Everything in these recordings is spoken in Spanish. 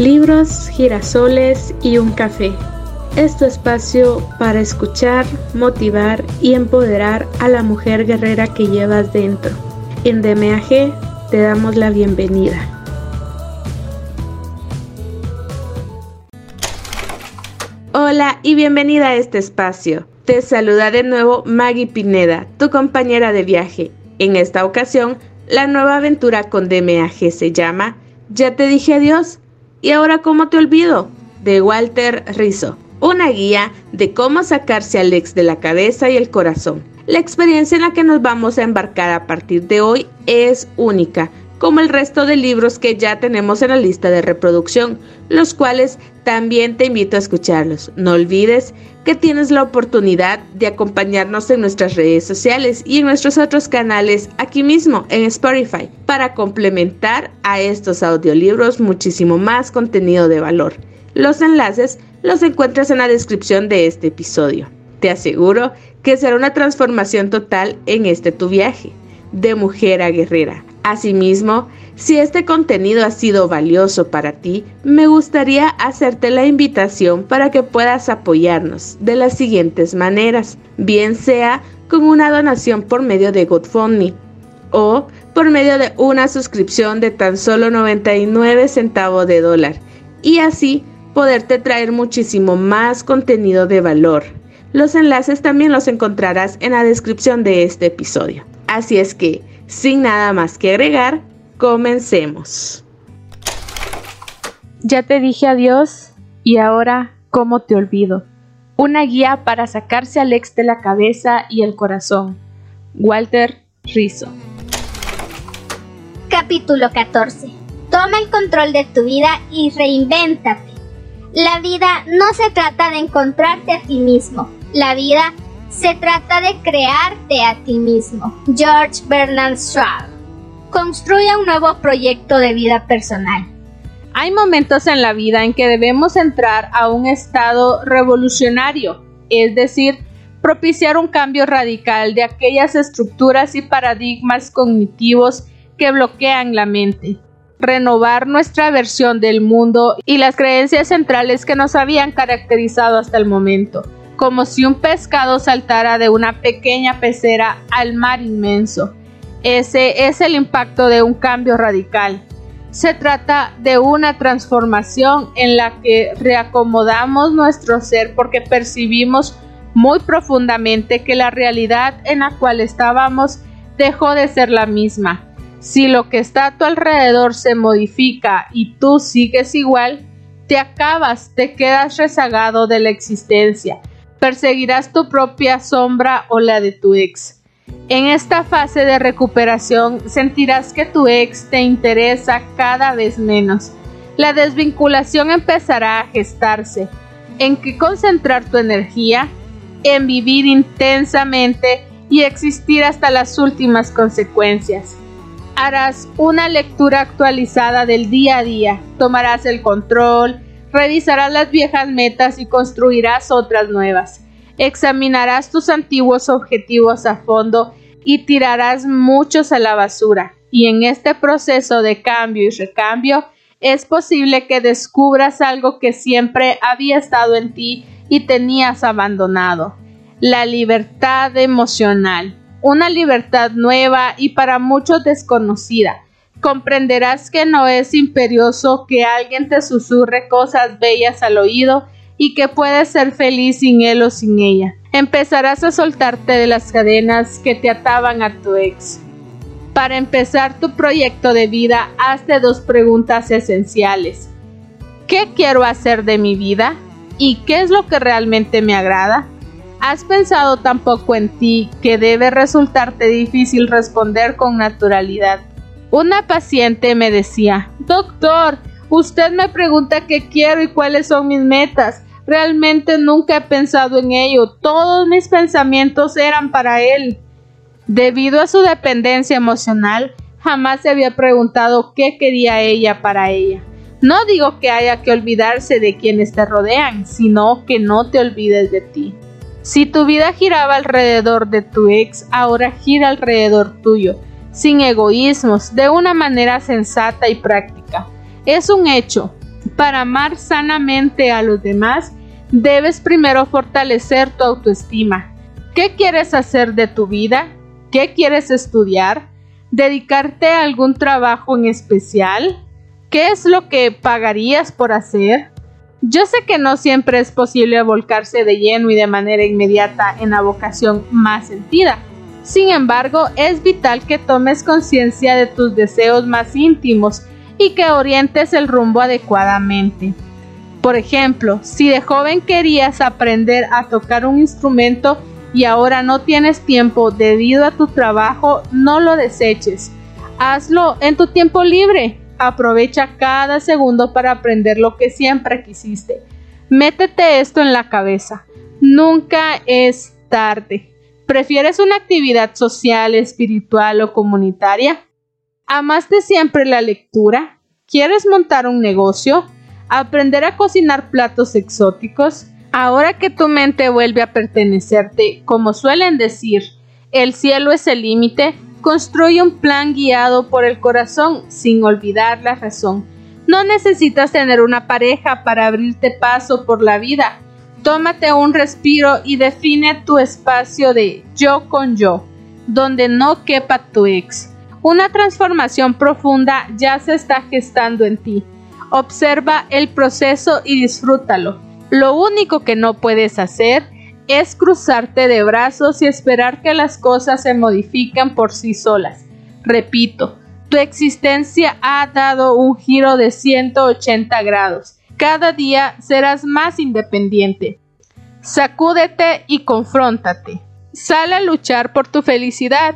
libros, girasoles y un café. Es tu espacio para escuchar, motivar y empoderar a la mujer guerrera que llevas dentro. En DMAG te damos la bienvenida. Hola y bienvenida a este espacio. Te saluda de nuevo Maggie Pineda, tu compañera de viaje. En esta ocasión, la nueva aventura con DMAG se llama Ya te dije adiós y ahora cómo te olvido, de Walter Rizzo. Una guía de cómo sacarse al ex de la cabeza y el corazón. La experiencia en la que nos vamos a embarcar a partir de hoy es única, como el resto de libros que ya tenemos en la lista de reproducción, los cuales también te invito a escucharlos. No olvides que tienes la oportunidad de acompañarnos en nuestras redes sociales y en nuestros otros canales aquí mismo en Spotify para complementar a estos audiolibros muchísimo más contenido de valor. Los enlaces los encuentras en la descripción de este episodio. Te aseguro que será una transformación total en este tu viaje de mujer a guerrera. Asimismo, si este contenido ha sido valioso para ti, me gustaría hacerte la invitación para que puedas apoyarnos de las siguientes maneras, bien sea con una donación por medio de GoFundMe o por medio de una suscripción de tan solo 99 centavos de dólar y así poderte traer muchísimo más contenido de valor. Los enlaces también los encontrarás en la descripción de este episodio. Así es que, sin nada más que agregar, comencemos. Ya te dije adiós y ahora, ¿cómo te olvido? Una guía para sacarse al ex de la cabeza y el corazón. Walter Rizzo. Capítulo 14. Toma el control de tu vida y reinvéntate. La vida no se trata de encontrarte a ti mismo. La vida se trata de crearte a ti mismo. George Bernard Shaw. Construye un nuevo proyecto de vida personal. Hay momentos en la vida en que debemos entrar a un estado revolucionario, es decir, propiciar un cambio radical de aquellas estructuras y paradigmas cognitivos que bloquean la mente, renovar nuestra versión del mundo y las creencias centrales que nos habían caracterizado hasta el momento como si un pescado saltara de una pequeña pecera al mar inmenso. Ese es el impacto de un cambio radical. Se trata de una transformación en la que reacomodamos nuestro ser porque percibimos muy profundamente que la realidad en la cual estábamos dejó de ser la misma. Si lo que está a tu alrededor se modifica y tú sigues igual, te acabas, te quedas rezagado de la existencia perseguirás tu propia sombra o la de tu ex. En esta fase de recuperación sentirás que tu ex te interesa cada vez menos. La desvinculación empezará a gestarse. ¿En qué concentrar tu energía? En vivir intensamente y existir hasta las últimas consecuencias. Harás una lectura actualizada del día a día, tomarás el control, revisarás las viejas metas y construirás otras nuevas. Examinarás tus antiguos objetivos a fondo y tirarás muchos a la basura. Y en este proceso de cambio y recambio es posible que descubras algo que siempre había estado en ti y tenías abandonado. La libertad emocional. Una libertad nueva y para muchos desconocida comprenderás que no es imperioso que alguien te susurre cosas bellas al oído y que puedes ser feliz sin él o sin ella. Empezarás a soltarte de las cadenas que te ataban a tu ex. Para empezar tu proyecto de vida, hazte dos preguntas esenciales. ¿Qué quiero hacer de mi vida? ¿Y qué es lo que realmente me agrada? ¿Has pensado tan poco en ti que debe resultarte difícil responder con naturalidad? Una paciente me decía, Doctor, usted me pregunta qué quiero y cuáles son mis metas. Realmente nunca he pensado en ello. Todos mis pensamientos eran para él. Debido a su dependencia emocional, jamás se había preguntado qué quería ella para ella. No digo que haya que olvidarse de quienes te rodean, sino que no te olvides de ti. Si tu vida giraba alrededor de tu ex, ahora gira alrededor tuyo sin egoísmos, de una manera sensata y práctica. Es un hecho Para amar sanamente a los demás, debes primero fortalecer tu autoestima. ¿Qué quieres hacer de tu vida? ¿Qué quieres estudiar? ¿Dedicarte a algún trabajo en especial? ¿Qué es lo que pagarías por hacer? Yo sé que no siempre es posible volcarse de lleno y de manera inmediata en la vocación más sentida. Sin embargo, es vital que tomes conciencia de tus deseos más íntimos y que orientes el rumbo adecuadamente. Por ejemplo, si de joven querías aprender a tocar un instrumento y ahora no tienes tiempo debido a tu trabajo, no lo deseches. Hazlo en tu tiempo libre. Aprovecha cada segundo para aprender lo que siempre quisiste. Métete esto en la cabeza. Nunca es tarde. ¿Prefieres una actividad social, espiritual o comunitaria? ¿Amaste siempre la lectura? ¿Quieres montar un negocio? ¿Aprender a cocinar platos exóticos? Ahora que tu mente vuelve a pertenecerte, como suelen decir, el cielo es el límite, construye un plan guiado por el corazón sin olvidar la razón. No necesitas tener una pareja para abrirte paso por la vida. Tómate un respiro y define tu espacio de yo con yo, donde no quepa tu ex. Una transformación profunda ya se está gestando en ti. Observa el proceso y disfrútalo. Lo único que no puedes hacer es cruzarte de brazos y esperar que las cosas se modifiquen por sí solas. Repito, tu existencia ha dado un giro de 180 grados. Cada día serás más independiente. Sacúdete y confróntate. Sal a luchar por tu felicidad.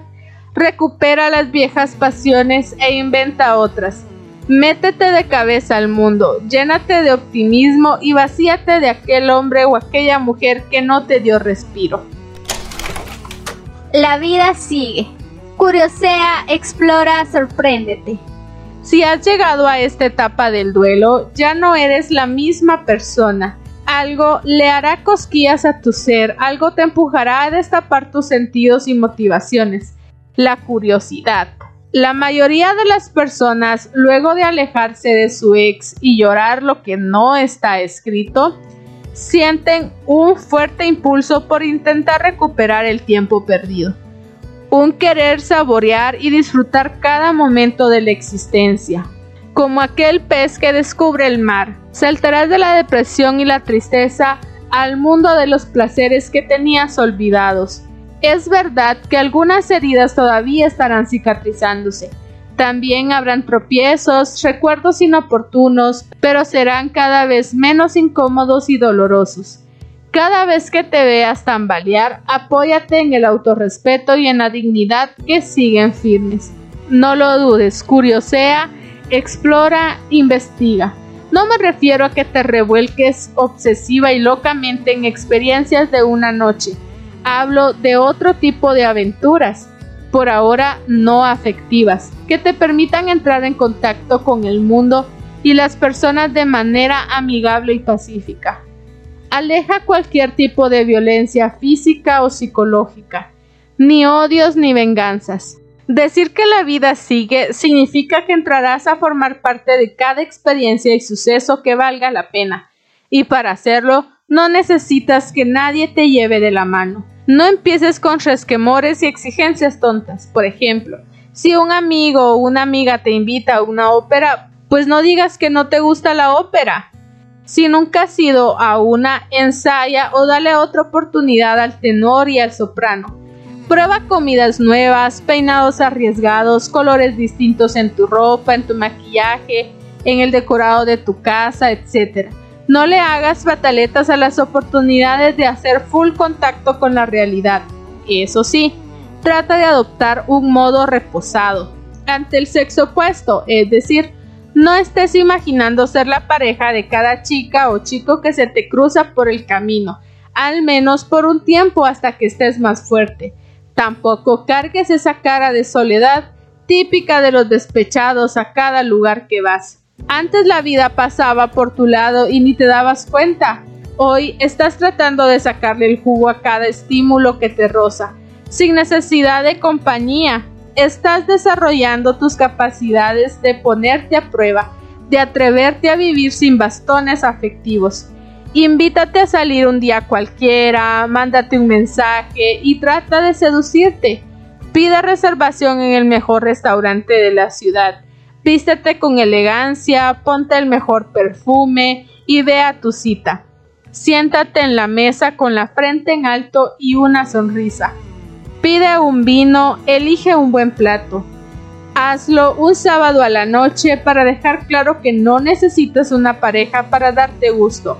Recupera las viejas pasiones e inventa otras. Métete de cabeza al mundo, llénate de optimismo y vacíate de aquel hombre o aquella mujer que no te dio respiro. La vida sigue. Curiosea, explora, sorpréndete. Si has llegado a esta etapa del duelo, ya no eres la misma persona. Algo le hará cosquillas a tu ser, algo te empujará a destapar tus sentidos y motivaciones. La curiosidad. La mayoría de las personas, luego de alejarse de su ex y llorar lo que no está escrito, sienten un fuerte impulso por intentar recuperar el tiempo perdido. Un querer saborear y disfrutar cada momento de la existencia. Como aquel pez que descubre el mar, saltarás de la depresión y la tristeza al mundo de los placeres que tenías olvidados es verdad que algunas heridas todavía estarán cicatrizándose. También habrán tropiezos, recuerdos inoportunos, pero serán cada vez menos incómodos y dolorosos. Cada vez que te veas tambalear, apóyate en el autorrespeto y en la dignidad que siguen firmes. No lo dudes, curiosea, explora, investiga. No me refiero a que te revuelques obsesiva y locamente en experiencias de una noche hablo de otro tipo de aventuras, por ahora no afectivas, que te permitan entrar en contacto con el mundo y las personas de manera amigable y pacífica. Aleja cualquier tipo de violencia física o psicológica, ni odios ni venganzas. Decir que la vida sigue significa que entrarás a formar parte de cada experiencia y suceso que valga la pena, y para hacerlo no necesitas que nadie te lleve de la mano. No empieces con resquemores y exigencias tontas. Por ejemplo, si un amigo o una amiga te invita a una ópera, pues no digas que no te gusta la ópera. Si nunca has ido a una, ensaya o dale otra oportunidad al tenor y al soprano. Prueba comidas nuevas, peinados arriesgados, colores distintos en tu ropa, en tu maquillaje, en el decorado de tu casa, etc. No le hagas fataletas a las oportunidades de hacer full contacto con la realidad. Eso sí, trata de adoptar un modo reposado ante el sexo opuesto, es decir, no estés imaginando ser la pareja de cada chica o chico que se te cruza por el camino, al menos por un tiempo hasta que estés más fuerte. Tampoco cargues esa cara de soledad típica de los despechados a cada lugar que vas. Antes la vida pasaba por tu lado y ni te dabas cuenta. Hoy estás tratando de sacarle el jugo a cada estímulo que te roza, sin necesidad de compañía. Estás desarrollando tus capacidades de ponerte a prueba, de atreverte a vivir sin bastones afectivos. Invítate a salir un día cualquiera, mándate un mensaje y trata de seducirte. Pide reservación en el mejor restaurante de la ciudad. Vístete con elegancia, ponte el mejor perfume y ve a tu cita. Siéntate en la mesa con la frente en alto y una sonrisa. Pide un vino, elige un buen plato. Hazlo un sábado a la noche para dejar claro que no necesitas una pareja para darte gusto.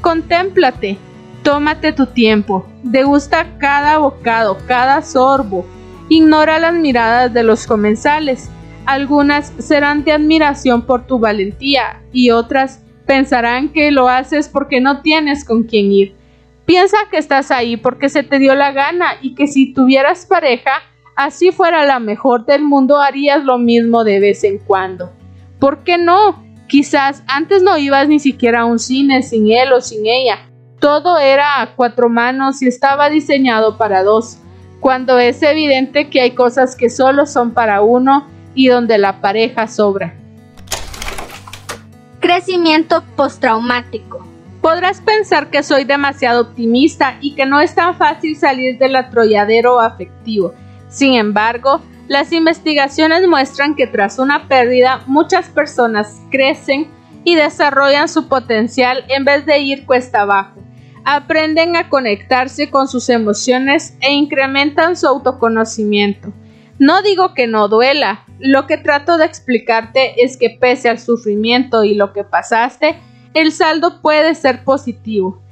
Contémplate, tómate tu tiempo, degusta cada bocado, cada sorbo. Ignora las miradas de los comensales. Algunas serán de admiración por tu valentía y otras pensarán que lo haces porque no tienes con quién ir. Piensa que estás ahí porque se te dio la gana y que si tuvieras pareja, así fuera la mejor del mundo, harías lo mismo de vez en cuando. ¿Por qué no? Quizás antes no ibas ni siquiera a un cine sin él o sin ella. Todo era a cuatro manos y estaba diseñado para dos, cuando es evidente que hay cosas que solo son para uno y donde la pareja sobra. Crecimiento postraumático. Podrás pensar que soy demasiado optimista y que no es tan fácil salir del atrolladero afectivo. Sin embargo, las investigaciones muestran que tras una pérdida muchas personas crecen y desarrollan su potencial en vez de ir cuesta abajo. Aprenden a conectarse con sus emociones e incrementan su autoconocimiento. No digo que no duela, lo que trato de explicarte es que pese al sufrimiento y lo que pasaste, el saldo puede ser positivo.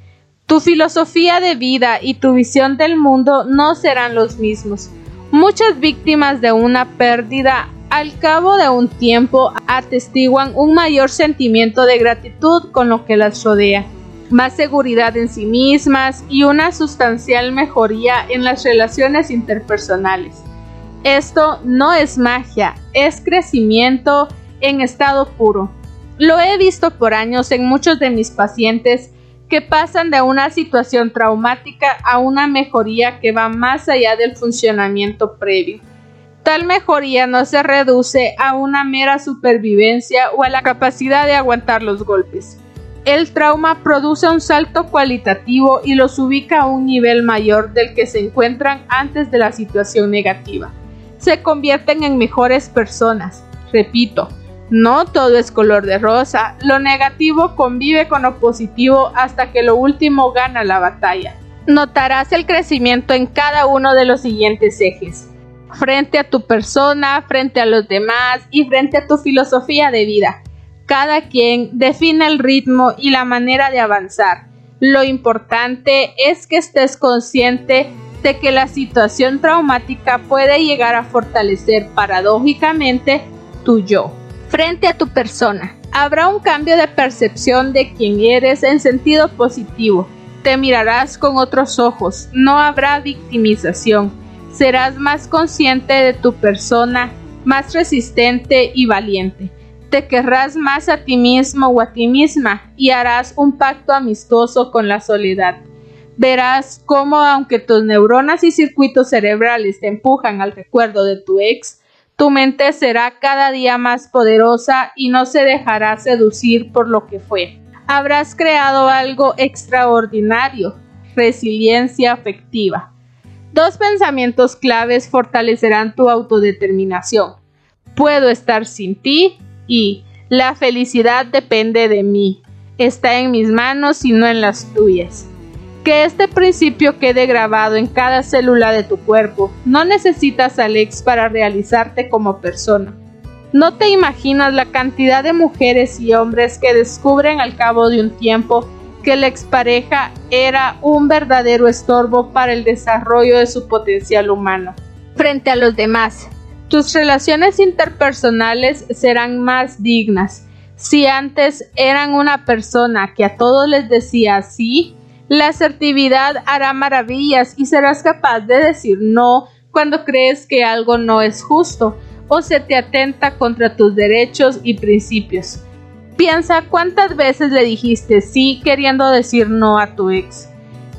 Tu filosofía de vida y tu visión del mundo no serán los mismos. Muchas víctimas de una pérdida al cabo de un tiempo atestiguan un mayor sentimiento de gratitud con lo que las rodea, más seguridad en sí mismas y una sustancial mejoría en las relaciones interpersonales. Esto no es magia, es crecimiento en estado puro. Lo he visto por años en muchos de mis pacientes que pasan de una situación traumática a una mejoría que va más allá del funcionamiento previo. Tal mejoría no se reduce a una mera supervivencia o a la capacidad de aguantar los golpes. El trauma produce un salto cualitativo y los ubica a un nivel mayor del que se encuentran antes de la situación negativa se convierten en mejores personas. Repito, no todo es color de rosa, lo negativo convive con lo positivo hasta que lo último gana la batalla. Notarás el crecimiento en cada uno de los siguientes ejes. Frente a tu persona, frente a los demás y frente a tu filosofía de vida. Cada quien define el ritmo y la manera de avanzar. Lo importante es que estés consciente que la situación traumática puede llegar a fortalecer paradójicamente tu yo frente a tu persona. Habrá un cambio de percepción de quién eres en sentido positivo. Te mirarás con otros ojos, no habrá victimización. Serás más consciente de tu persona, más resistente y valiente. Te querrás más a ti mismo o a ti misma y harás un pacto amistoso con la soledad verás cómo aunque tus neuronas y circuitos cerebrales te empujan al recuerdo de tu ex, tu mente será cada día más poderosa y no se dejará seducir por lo que fue. Habrás creado algo extraordinario, resiliencia afectiva. Dos pensamientos claves fortalecerán tu autodeterminación. Puedo estar sin ti y la felicidad depende de mí. Está en mis manos y no en las tuyas. Que este principio quede grabado en cada célula de tu cuerpo. No necesitas al ex para realizarte como persona. No te imaginas la cantidad de mujeres y hombres que descubren al cabo de un tiempo que la expareja era un verdadero estorbo para el desarrollo de su potencial humano. Frente a los demás, tus relaciones interpersonales serán más dignas. Si antes eran una persona que a todos les decía sí, la asertividad hará maravillas y serás capaz de decir no cuando crees que algo no es justo o se te atenta contra tus derechos y principios. Piensa cuántas veces le dijiste sí queriendo decir no a tu ex.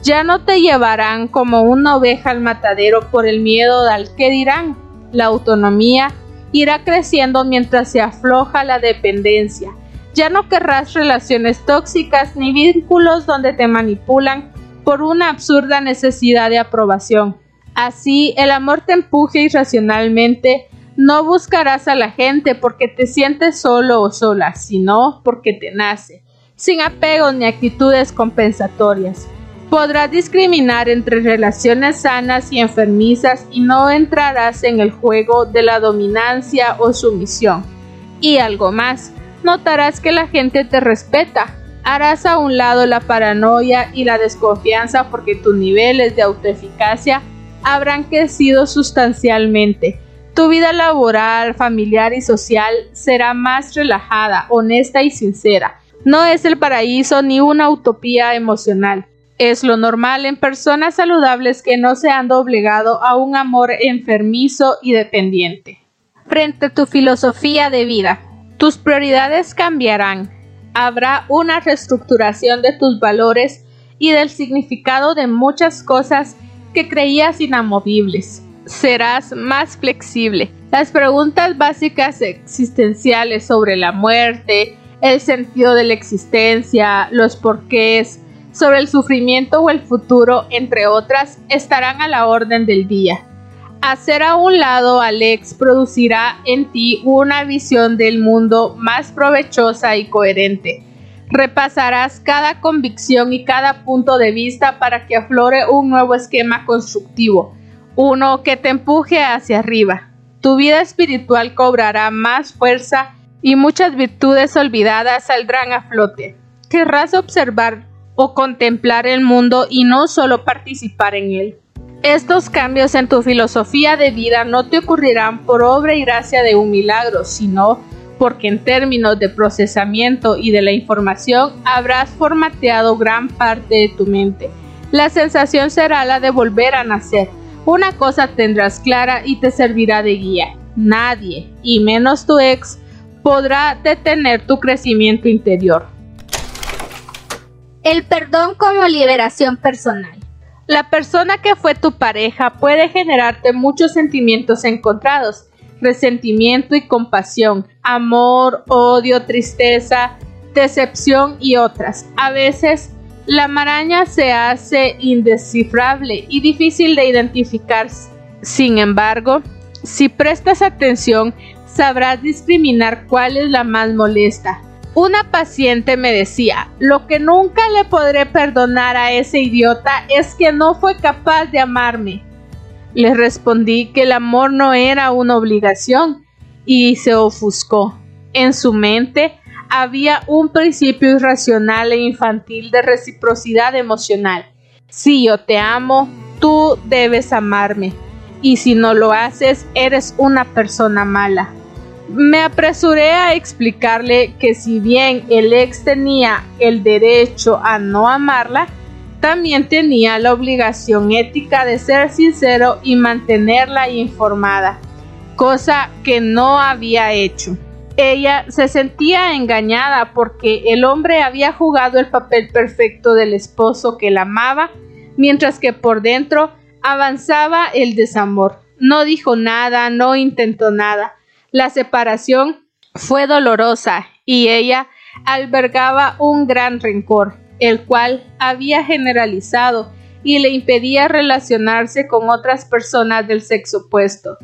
Ya no te llevarán como una oveja al matadero por el miedo al que dirán. La autonomía irá creciendo mientras se afloja la dependencia Ya no querrás relaciones tóxicas ni vínculos donde te manipulan por una absurda necesidad de aprobación. Así, el amor te empuje irracionalmente. No buscarás a la gente porque te sientes solo o sola, sino porque te nace, sin apegos ni actitudes compensatorias. Podrás discriminar entre relaciones sanas y enfermizas y no entrarás en el juego de la dominancia o sumisión. Y algo más, notarás que la gente te respeta. Harás a un lado la paranoia y la desconfianza porque tus niveles de autoeficacia habrán crecido sustancialmente. Tu vida laboral, familiar y social será más relajada, honesta y sincera. No es el paraíso ni una utopía emocional es lo normal en personas saludables que no se han doblegado a un amor enfermizo y dependiente. Frente a tu filosofía de vida, tus prioridades cambiarán. Habrá una reestructuración de tus valores y del significado de muchas cosas que creías inamovibles. Serás más flexible. Las preguntas básicas existenciales sobre la muerte, el sentido de la existencia, los porqués, sobre el sufrimiento o el futuro, entre otras, estarán a la orden del día. Hacer a un lado Alex producirá en ti una visión del mundo más provechosa y coherente. Repasarás cada convicción y cada punto de vista para que aflore un nuevo esquema constructivo, uno que te empuje hacia arriba. Tu vida espiritual cobrará más fuerza y muchas virtudes olvidadas saldrán a flote. Querrás observar o contemplar el mundo y no solo participar en él. Estos cambios en tu filosofía de vida no te ocurrirán por obra y gracia de un milagro, sino porque en términos de procesamiento y de la información habrás formateado gran parte de tu mente. La sensación será la de volver a nacer. Una cosa tendrás clara y te servirá de guía. Nadie, y menos tu ex, podrá detener tu crecimiento interior. El perdón como liberación personal. La persona que fue tu pareja puede generarte muchos sentimientos encontrados, resentimiento y compasión, amor, odio, tristeza, decepción y otras. A veces la maraña se hace indescifrable y difícil de identificar. Sin embargo, si prestas atención, sabrás discriminar cuál es la más molesta, una paciente me decía, lo que nunca le podré perdonar a ese idiota es que no fue capaz de amarme. Le respondí que el amor no era una obligación y se ofuscó. En su mente había un principio irracional e infantil de reciprocidad emocional. Si yo te amo, tú debes amarme. Y si no lo haces, eres una persona mala. Me apresuré a explicarle que si bien el ex tenía el derecho a no amarla, también tenía la obligación ética de ser sincero y mantenerla informada, cosa que no había hecho. Ella se sentía engañada porque el hombre había jugado el papel perfecto del esposo que la amaba, mientras que por dentro avanzaba el desamor. No dijo nada, no intentó nada la separación fue dolorosa y ella albergaba un gran rencor, el cual había generalizado y le impedía relacionarse con otras personas del sexo opuesto.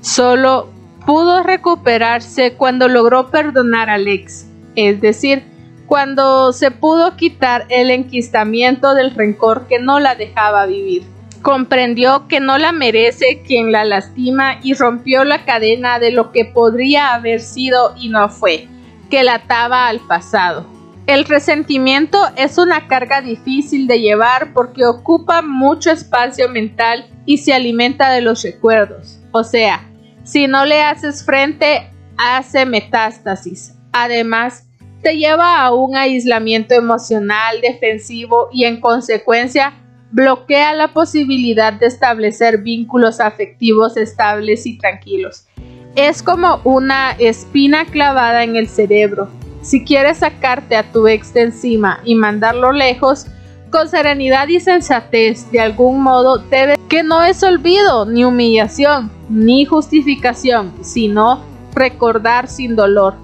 Solo pudo recuperarse cuando logró perdonar a Alex, es decir, cuando se pudo quitar el enquistamiento del rencor que no la dejaba vivir comprendió que no la merece quien la lastima y rompió la cadena de lo que podría haber sido y no fue, que la ataba al pasado. El resentimiento es una carga difícil de llevar porque ocupa mucho espacio mental y se alimenta de los recuerdos. O sea, si no le haces frente, hace metástasis. Además, te lleva a un aislamiento emocional defensivo y en consecuencia bloquea la posibilidad de establecer vínculos afectivos estables y tranquilos. Es como una espina clavada en el cerebro. Si quieres sacarte a tu ex de encima y mandarlo lejos, con serenidad y sensatez, de algún modo debe que no es olvido, ni humillación, ni justificación, sino recordar sin dolor.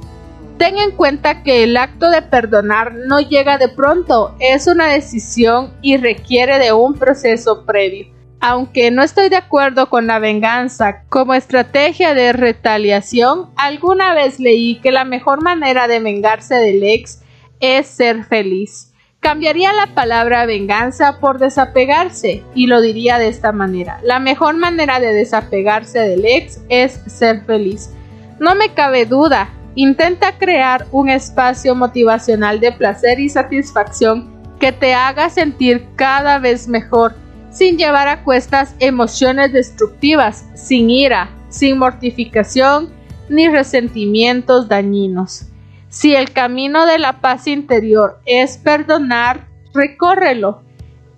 Ten en cuenta que el acto de perdonar no llega de pronto, es una decisión y requiere de un proceso previo. Aunque no estoy de acuerdo con la venganza como estrategia de retaliación, alguna vez leí que la mejor manera de vengarse del ex es ser feliz. Cambiaría la palabra venganza por desapegarse y lo diría de esta manera. La mejor manera de desapegarse del ex es ser feliz. No me cabe duda, intenta crear un espacio motivacional de placer y satisfacción que te haga sentir cada vez mejor, sin llevar a cuestas emociones destructivas, sin ira, sin mortificación ni resentimientos dañinos. Si el camino de la paz interior es perdonar, recórrelo.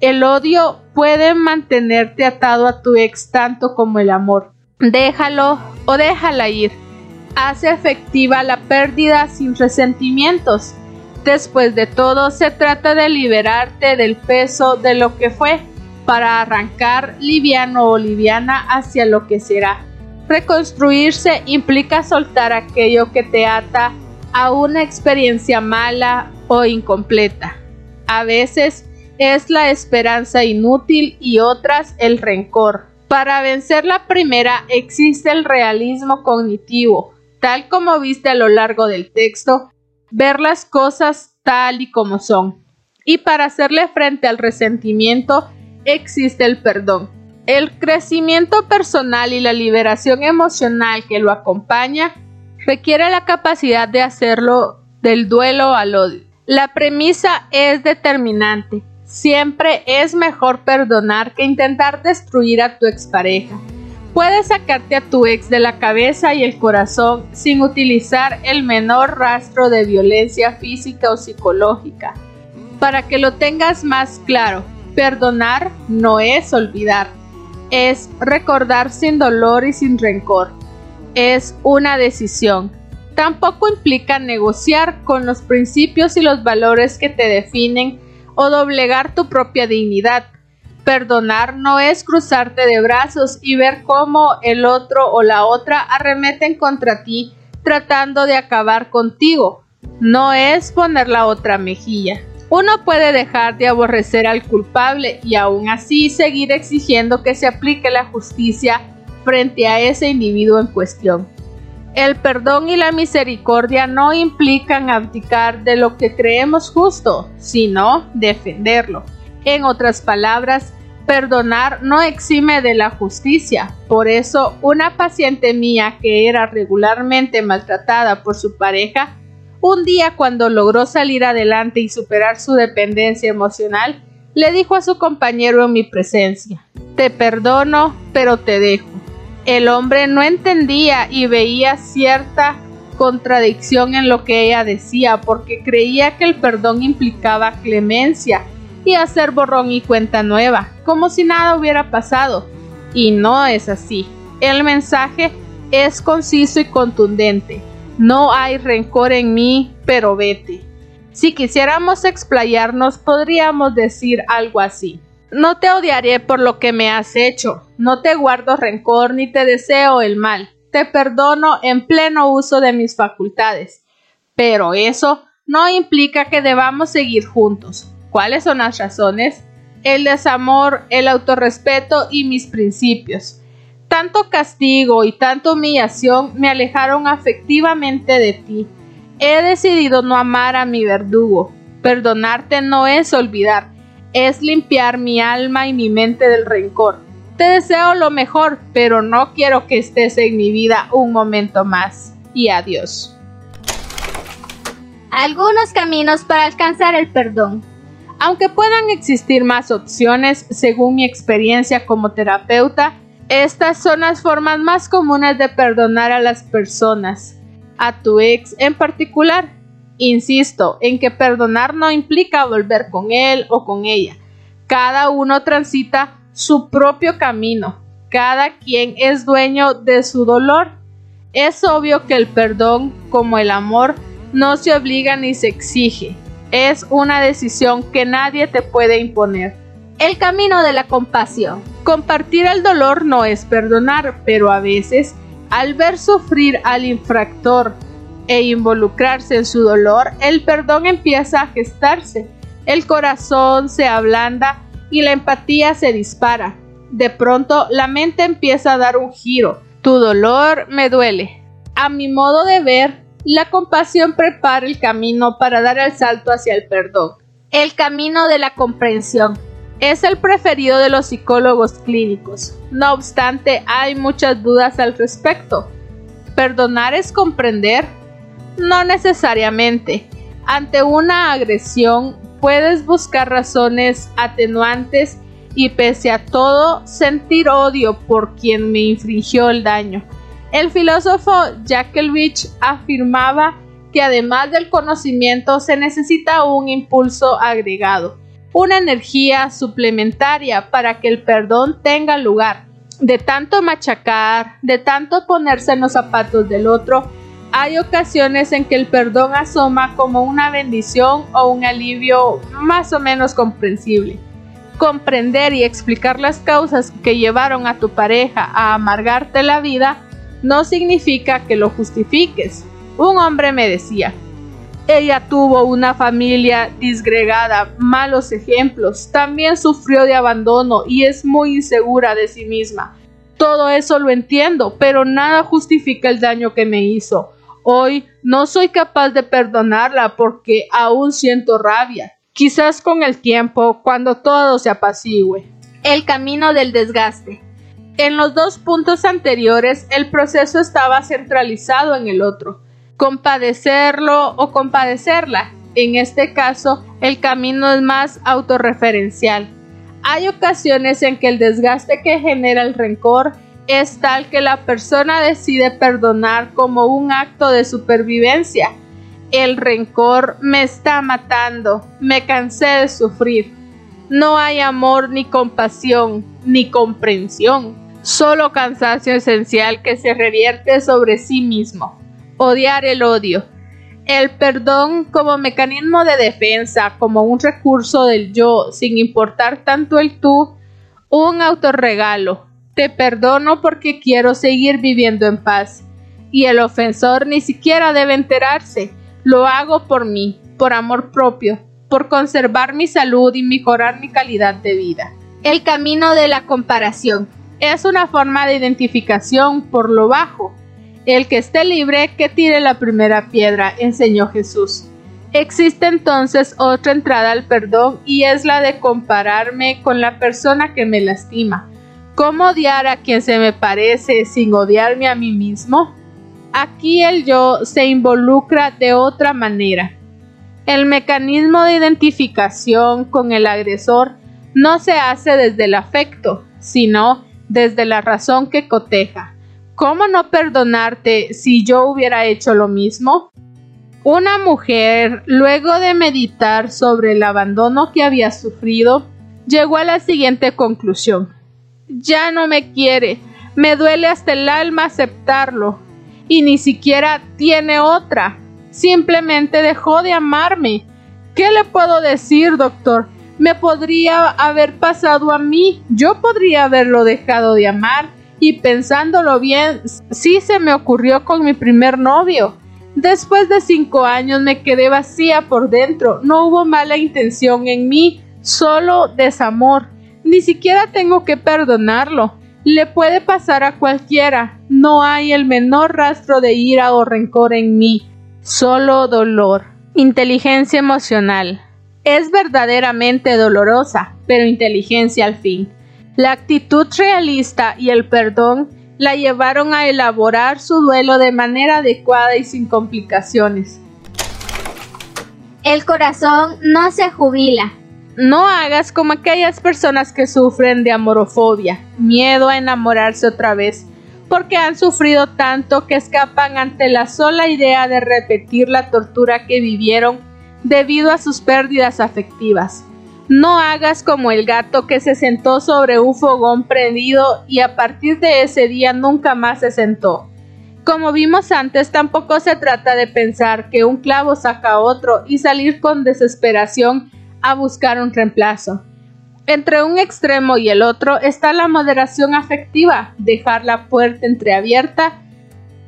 El odio puede mantenerte atado a tu ex tanto como el amor. Déjalo o déjala ir. Hace efectiva la pérdida sin resentimientos. Después de todo, se trata de liberarte del peso de lo que fue para arrancar liviano o liviana hacia lo que será. Reconstruirse implica soltar aquello que te ata a una experiencia mala o incompleta. A veces es la esperanza inútil y otras el rencor. Para vencer la primera existe el realismo cognitivo, tal como viste a lo largo del texto, ver las cosas tal y como son. Y para hacerle frente al resentimiento existe el perdón. El crecimiento personal y la liberación emocional que lo acompaña requiere la capacidad de hacerlo del duelo al odio. La premisa es determinante. Siempre es mejor perdonar que intentar destruir a tu expareja. Puedes sacarte a tu ex de la cabeza y el corazón sin utilizar el menor rastro de violencia física o psicológica. Para que lo tengas más claro, perdonar no es olvidar, es recordar sin dolor y sin rencor es una decisión. Tampoco implica negociar con los principios y los valores que te definen o doblegar tu propia dignidad. Perdonar no es cruzarte de brazos y ver cómo el otro o la otra arremeten contra ti tratando de acabar contigo. No es poner la otra mejilla. Uno puede dejar de aborrecer al culpable y aún así seguir exigiendo que se aplique la justicia frente a ese individuo en cuestión. El perdón y la misericordia no implican abdicar de lo que creemos justo, sino defenderlo. En otras palabras, perdonar no exime de la justicia. Por eso, una paciente mía que era regularmente maltratada por su pareja, un día cuando logró salir adelante y superar su dependencia emocional, le dijo a su compañero en mi presencia, te perdono, pero te dejo. El hombre no entendía y veía cierta contradicción en lo que ella decía porque creía que el perdón implicaba clemencia y hacer borrón y cuenta nueva, como si nada hubiera pasado. Y no es así. El mensaje es conciso y contundente. No hay rencor en mí, pero vete. Si quisiéramos explayarnos, podríamos decir algo así. No te odiaré por lo que me has hecho, no te guardo rencor ni te deseo el mal, te perdono en pleno uso de mis facultades. Pero eso no implica que debamos seguir juntos. ¿Cuáles son las razones? El desamor, el autorrespeto y mis principios. Tanto castigo y tanta humillación me alejaron afectivamente de ti. He decidido no amar a mi verdugo. Perdonarte no es olvidar, es limpiar mi alma y mi mente del rencor. Te deseo lo mejor, pero no quiero que estés en mi vida un momento más. Y adiós. Algunos caminos para alcanzar el perdón. Aunque puedan existir más opciones, según mi experiencia como terapeuta, estas son las formas más comunes de perdonar a las personas, a tu ex en particular. Insisto en que perdonar no implica volver con él o con ella. Cada uno transita su propio camino. Cada quien es dueño de su dolor. Es obvio que el perdón, como el amor, no se obliga ni se exige. Es una decisión que nadie te puede imponer. El camino de la compasión. Compartir el dolor no es perdonar, pero a veces, al ver sufrir al infractor e involucrarse en su dolor, el perdón empieza a gestarse, el corazón se ablanda y la empatía se dispara. De pronto la mente empieza a dar un giro. Tu dolor me duele. A mi modo de ver, la compasión prepara el camino para dar el salto hacia el perdón. El camino de la comprensión. Es el preferido de los psicólogos clínicos. No obstante, hay muchas dudas al respecto. ¿Perdonar es comprender? No necesariamente. Ante una agresión puedes buscar razones atenuantes y pese a todo sentir odio por quien me infringió el daño. El filósofo Jackelwich afirmaba que además del conocimiento se necesita un impulso agregado, una energía suplementaria para que el perdón tenga lugar. De tanto machacar, de tanto ponerse en los zapatos del otro, hay ocasiones en que el perdón asoma como una bendición o un alivio más o menos comprensible. Comprender y explicar las causas que llevaron a tu pareja a amargarte la vida no significa que lo justifiques. Un hombre me decía, ella tuvo una familia disgregada, malos ejemplos, también sufrió de abandono y es muy insegura de sí misma. Todo eso lo entiendo, pero nada justifica el daño que me hizo. Hoy no soy capaz de perdonarla porque aún siento rabia. Quizás con el tiempo, cuando todo se apacigüe. El camino del desgaste. En los dos puntos anteriores, el proceso estaba centralizado en el otro. Compadecerlo o compadecerla. En este caso, el camino es más autorreferencial. Hay ocasiones en que el desgaste que genera el rencor es tal que la persona decide perdonar como un acto de supervivencia. El rencor me está matando, me cansé de sufrir. No hay amor ni compasión, ni comprensión, solo cansancio esencial que se revierte sobre sí mismo. Odiar el odio. El perdón como mecanismo de defensa, como un recurso del yo, sin importar tanto el tú, un autorregalo, te perdono porque quiero seguir viviendo en paz. Y el ofensor ni siquiera debe enterarse. Lo hago por mí, por amor propio, por conservar mi salud y mejorar mi calidad de vida. El camino de la comparación es una forma de identificación por lo bajo. El que esté libre, que tire la primera piedra, enseñó Jesús. Existe entonces otra entrada al perdón y es la de compararme con la persona que me lastima ¿Cómo odiar a quien se me parece sin odiarme a mí mismo? Aquí el yo se involucra de otra manera. El mecanismo de identificación con el agresor no se hace desde el afecto, sino desde la razón que coteja. ¿Cómo no perdonarte si yo hubiera hecho lo mismo? Una mujer, luego de meditar sobre el abandono que había sufrido, llegó a la siguiente conclusión ya no me quiere. Me duele hasta el alma aceptarlo. Y ni siquiera tiene otra. Simplemente dejó de amarme. ¿Qué le puedo decir, doctor? Me podría haber pasado a mí. Yo podría haberlo dejado de amar. Y pensándolo bien, sí se me ocurrió con mi primer novio. Después de cinco años me quedé vacía por dentro. No hubo mala intención en mí, solo desamor. Ni siquiera tengo que perdonarlo. Le puede pasar a cualquiera. No hay el menor rastro de ira o rencor en mí. Solo dolor. Inteligencia emocional. Es verdaderamente dolorosa, pero inteligencia al fin. La actitud realista y el perdón la llevaron a elaborar su duelo de manera adecuada y sin complicaciones. El corazón no se jubila, no hagas como aquellas personas que sufren de amorofobia, miedo a enamorarse otra vez, porque han sufrido tanto que escapan ante la sola idea de repetir la tortura que vivieron debido a sus pérdidas afectivas. No hagas como el gato que se sentó sobre un fogón prendido y a partir de ese día nunca más se sentó. Como vimos antes, tampoco se trata de pensar que un clavo saca otro y salir con desesperación a buscar un reemplazo. Entre un extremo y el otro está la moderación afectiva, dejar la puerta entreabierta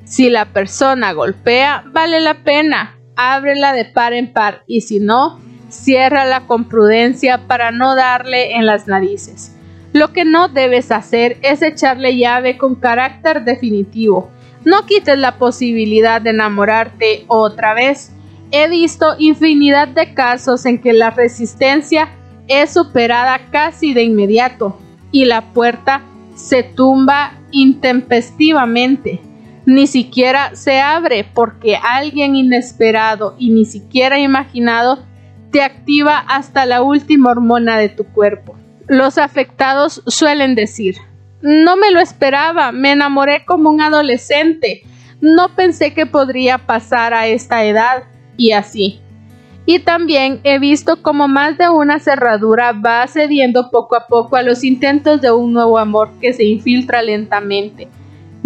Si la persona golpea, vale la pena, ábrela de par en par y si no, ciérrala con prudencia para no darle en las narices. Lo que no debes hacer es echarle llave con carácter definitivo. No quites la posibilidad de enamorarte otra vez. He visto infinidad de casos en que la resistencia es superada casi de inmediato y la puerta se tumba intempestivamente. Ni siquiera se abre porque alguien inesperado y ni siquiera imaginado te activa hasta la última hormona de tu cuerpo. Los afectados suelen decir, no me lo esperaba, me enamoré como un adolescente, no pensé que podría pasar a esta edad y así. Y también he visto como más de una cerradura va cediendo poco a poco a los intentos de un nuevo amor que se infiltra lentamente,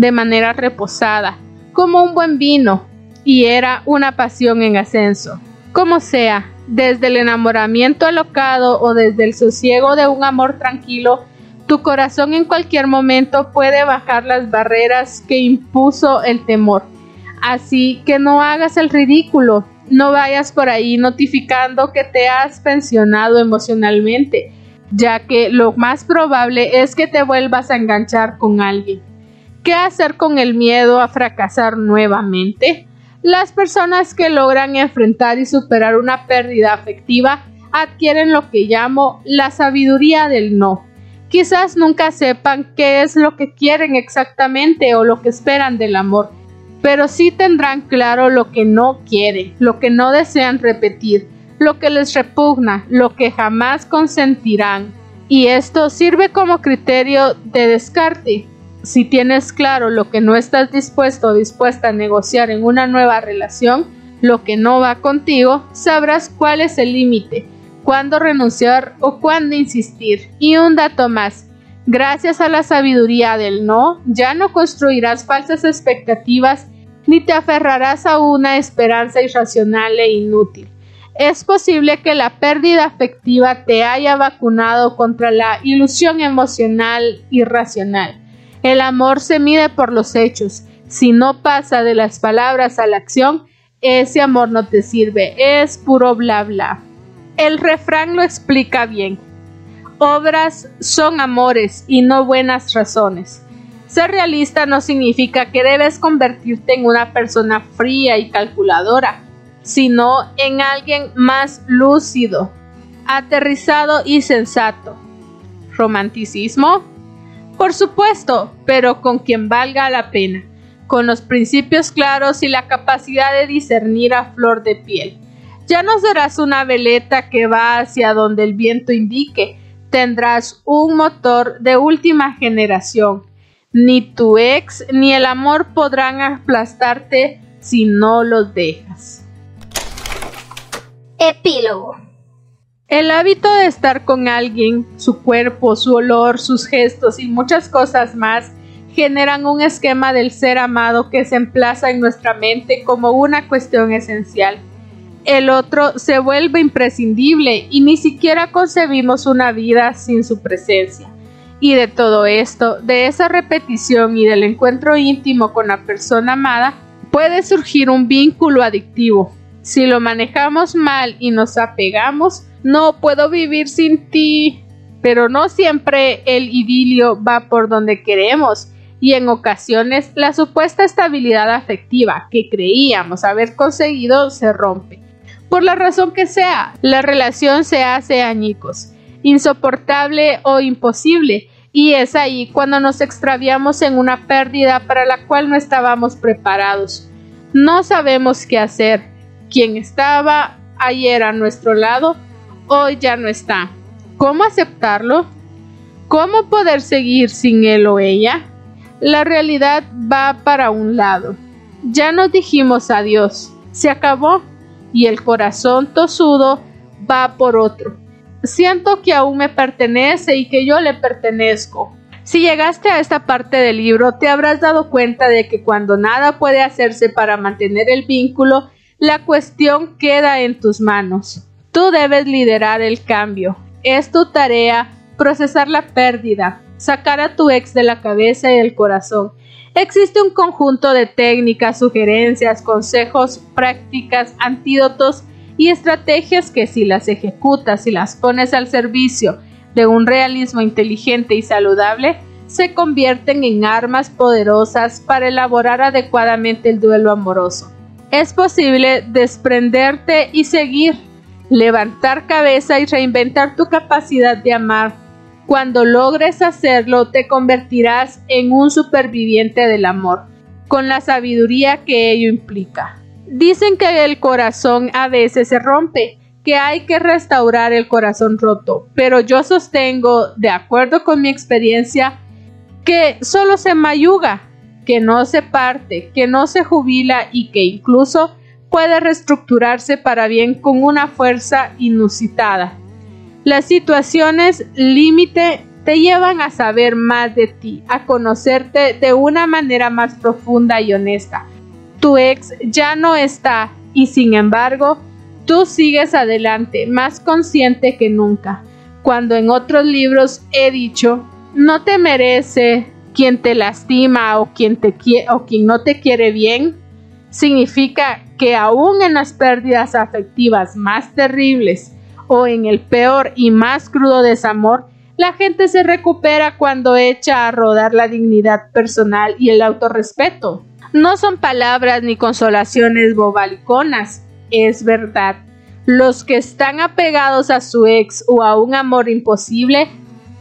de manera reposada, como un buen vino, y era una pasión en ascenso. Como sea, desde el enamoramiento alocado o desde el sosiego de un amor tranquilo, tu corazón en cualquier momento puede bajar las barreras que impuso el temor. Así que no hagas el ridículo, no vayas por ahí notificando que te has pensionado emocionalmente, ya que lo más probable es que te vuelvas a enganchar con alguien. ¿Qué hacer con el miedo a fracasar nuevamente? Las personas que logran enfrentar y superar una pérdida afectiva adquieren lo que llamo la sabiduría del no. Quizás nunca sepan qué es lo que quieren exactamente o lo que esperan del amor, pero sí tendrán claro lo que no quieren, lo que no desean repetir, lo que les repugna, lo que jamás consentirán. Y esto sirve como criterio de descarte si tienes claro lo que no estás dispuesto o dispuesta a negociar en una nueva relación, lo que no va contigo, sabrás cuál es el límite, cuándo renunciar o cuándo insistir. Y un dato más, gracias a la sabiduría del no, ya no construirás falsas expectativas ni te aferrarás a una esperanza irracional e inútil. Es posible que la pérdida afectiva te haya vacunado contra la ilusión emocional irracional el amor se mide por los hechos. Si no pasa de las palabras a la acción, ese amor no te sirve, es puro bla bla. El refrán lo explica bien. Obras son amores y no buenas razones. Ser realista no significa que debes convertirte en una persona fría y calculadora, sino en alguien más lúcido, aterrizado y sensato. ¿Romanticismo? Por supuesto, pero con quien valga la pena, con los principios claros y la capacidad de discernir a flor de piel. Ya no serás una veleta que va hacia donde el viento indique, tendrás un motor de última generación. Ni tu ex ni el amor podrán aplastarte si no los dejas. Epílogo el hábito de estar con alguien, su cuerpo, su olor, sus gestos y muchas cosas más generan un esquema del ser amado que se emplaza en nuestra mente como una cuestión esencial. El otro se vuelve imprescindible y ni siquiera concebimos una vida sin su presencia. Y de todo esto, de esa repetición y del encuentro íntimo con la persona amada, puede surgir un vínculo adictivo. Si lo manejamos mal y nos apegamos, no puedo vivir sin ti. Pero no siempre el idilio va por donde queremos y en ocasiones la supuesta estabilidad afectiva que creíamos haber conseguido se rompe. Por la razón que sea, la relación se hace añicos, insoportable o imposible, y es ahí cuando nos extraviamos en una pérdida para la cual no estábamos preparados. No sabemos qué hacer. Quien estaba ayer a nuestro lado hoy ya no está. ¿Cómo aceptarlo? ¿Cómo poder seguir sin él o ella? La realidad va para un lado. Ya nos dijimos adiós. Se acabó. Y el corazón tosudo va por otro. Siento que aún me pertenece y que yo le pertenezco. Si llegaste a esta parte del libro, te habrás dado cuenta de que cuando nada puede hacerse para mantener el vínculo, la cuestión queda en tus manos. Tú debes liderar el cambio. Es tu tarea procesar la pérdida, sacar a tu ex de la cabeza y del corazón. Existe un conjunto de técnicas, sugerencias, consejos, prácticas, antídotos y estrategias que si las ejecutas y las pones al servicio de un realismo inteligente y saludable, se convierten en armas poderosas para elaborar adecuadamente el duelo amoroso. Es posible desprenderte y seguir, levantar cabeza y reinventar tu capacidad de amar cuando logres hacerlo, te convertirás en un superviviente del amor, con la sabiduría que ello implica. Dicen que el corazón a veces se rompe, que hay que restaurar el corazón roto, pero yo sostengo, de acuerdo con mi experiencia, que solo se mayuga, que no se parte, que no se jubila y que incluso puede reestructurarse para bien con una fuerza inusitada. Las situaciones límite te llevan a saber más de ti, a conocerte de una manera más profunda y honesta. Tu ex ya no está y sin embargo, tú sigues adelante, más consciente que nunca. Cuando en otros libros he dicho, no te merece quien te lastima o quien, te o quien no te quiere bien, significa que aún en las pérdidas afectivas más terribles, o en el peor y más crudo desamor, la gente se recupera cuando echa a rodar la dignidad personal y el autorrespeto. No son palabras ni consolaciones bobaliconas, es verdad. Los que están apegados a su ex o a un amor imposible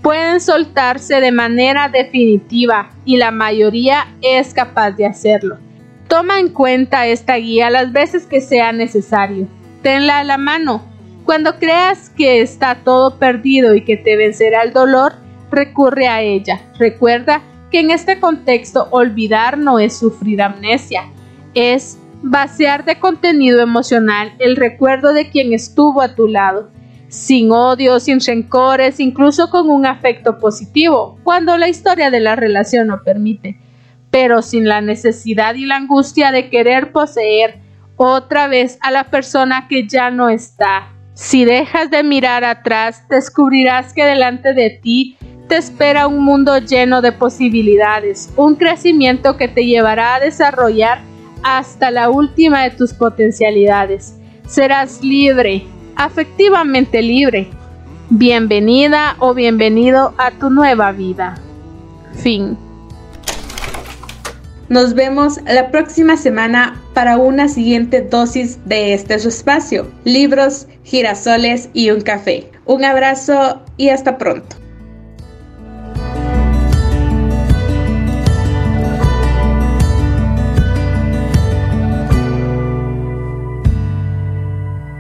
pueden soltarse de manera definitiva y la mayoría es capaz de hacerlo. Toma en cuenta esta guía las veces que sea necesario. Tenla a la mano cuando creas que está todo perdido y que te vencerá el dolor, recurre a ella. Recuerda que en este contexto olvidar no es sufrir amnesia, es vaciar de contenido emocional el recuerdo de quien estuvo a tu lado, sin odio, sin rencores, incluso con un afecto positivo, cuando la historia de la relación lo permite, pero sin la necesidad y la angustia de querer poseer otra vez a la persona que ya no está si dejas de mirar atrás, descubrirás que delante de ti te espera un mundo lleno de posibilidades, un crecimiento que te llevará a desarrollar hasta la última de tus potencialidades. Serás libre, afectivamente libre. Bienvenida o bienvenido a tu nueva vida. Fin. Nos vemos la próxima semana para una siguiente dosis de este su espacio. Libros, girasoles y un café. Un abrazo y hasta pronto.